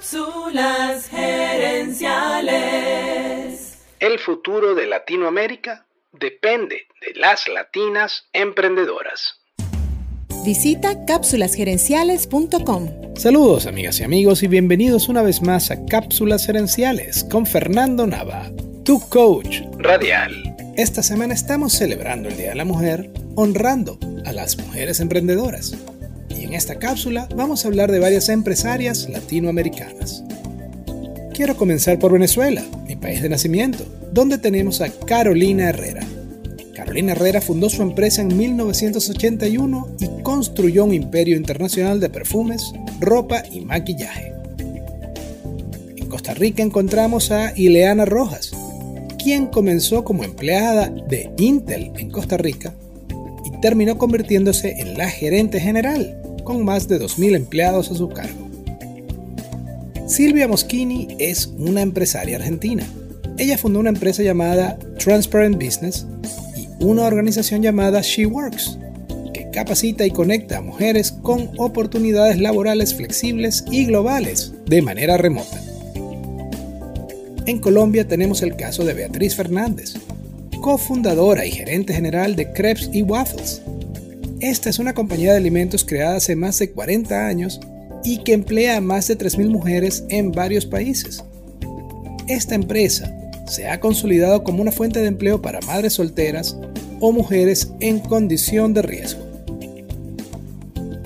Cápsulas gerenciales. El futuro de Latinoamérica depende de las latinas emprendedoras. Visita cápsulasgerenciales.com. Saludos amigas y amigos y bienvenidos una vez más a Cápsulas Gerenciales con Fernando Nava, tu coach radial. Esta semana estamos celebrando el Día de la Mujer honrando a las mujeres emprendedoras en esta cápsula vamos a hablar de varias empresarias latinoamericanas. Quiero comenzar por Venezuela, mi país de nacimiento, donde tenemos a Carolina Herrera. Carolina Herrera fundó su empresa en 1981 y construyó un imperio internacional de perfumes, ropa y maquillaje. En Costa Rica encontramos a Ileana Rojas, quien comenzó como empleada de Intel en Costa Rica y terminó convirtiéndose en la gerente general con más de 2.000 empleados a su cargo. Silvia Moschini es una empresaria argentina. Ella fundó una empresa llamada Transparent Business y una organización llamada She Works, que capacita y conecta a mujeres con oportunidades laborales flexibles y globales de manera remota. En Colombia tenemos el caso de Beatriz Fernández, cofundadora y gerente general de Crepes y Waffles, esta es una compañía de alimentos creada hace más de 40 años y que emplea a más de 3.000 mujeres en varios países. Esta empresa se ha consolidado como una fuente de empleo para madres solteras o mujeres en condición de riesgo.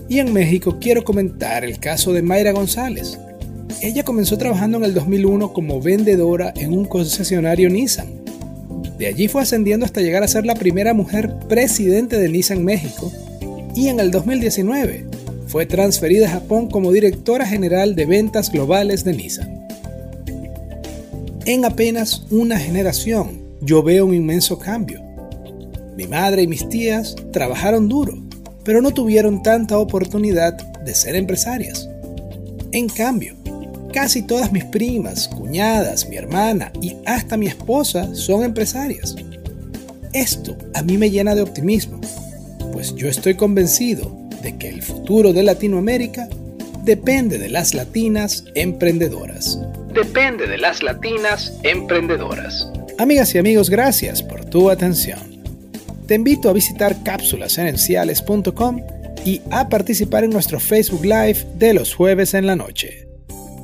Y en México quiero comentar el caso de Mayra González. Ella comenzó trabajando en el 2001 como vendedora en un concesionario Nissan. De allí fue ascendiendo hasta llegar a ser la primera mujer presidente de Nissan México y en el 2019 fue transferida a Japón como directora general de ventas globales de Nissan. En apenas una generación yo veo un inmenso cambio. Mi madre y mis tías trabajaron duro, pero no tuvieron tanta oportunidad de ser empresarias. En cambio, casi todas mis primas, cuñadas, mi hermana y hasta mi esposa son empresarias. Esto a mí me llena de optimismo pues yo estoy convencido de que el futuro de Latinoamérica depende de las latinas emprendedoras. Depende de las latinas emprendedoras. Amigas y amigos, gracias por tu atención. Te invito a visitar cápsulasenenciales.com y a participar en nuestro Facebook Live de los jueves en la noche.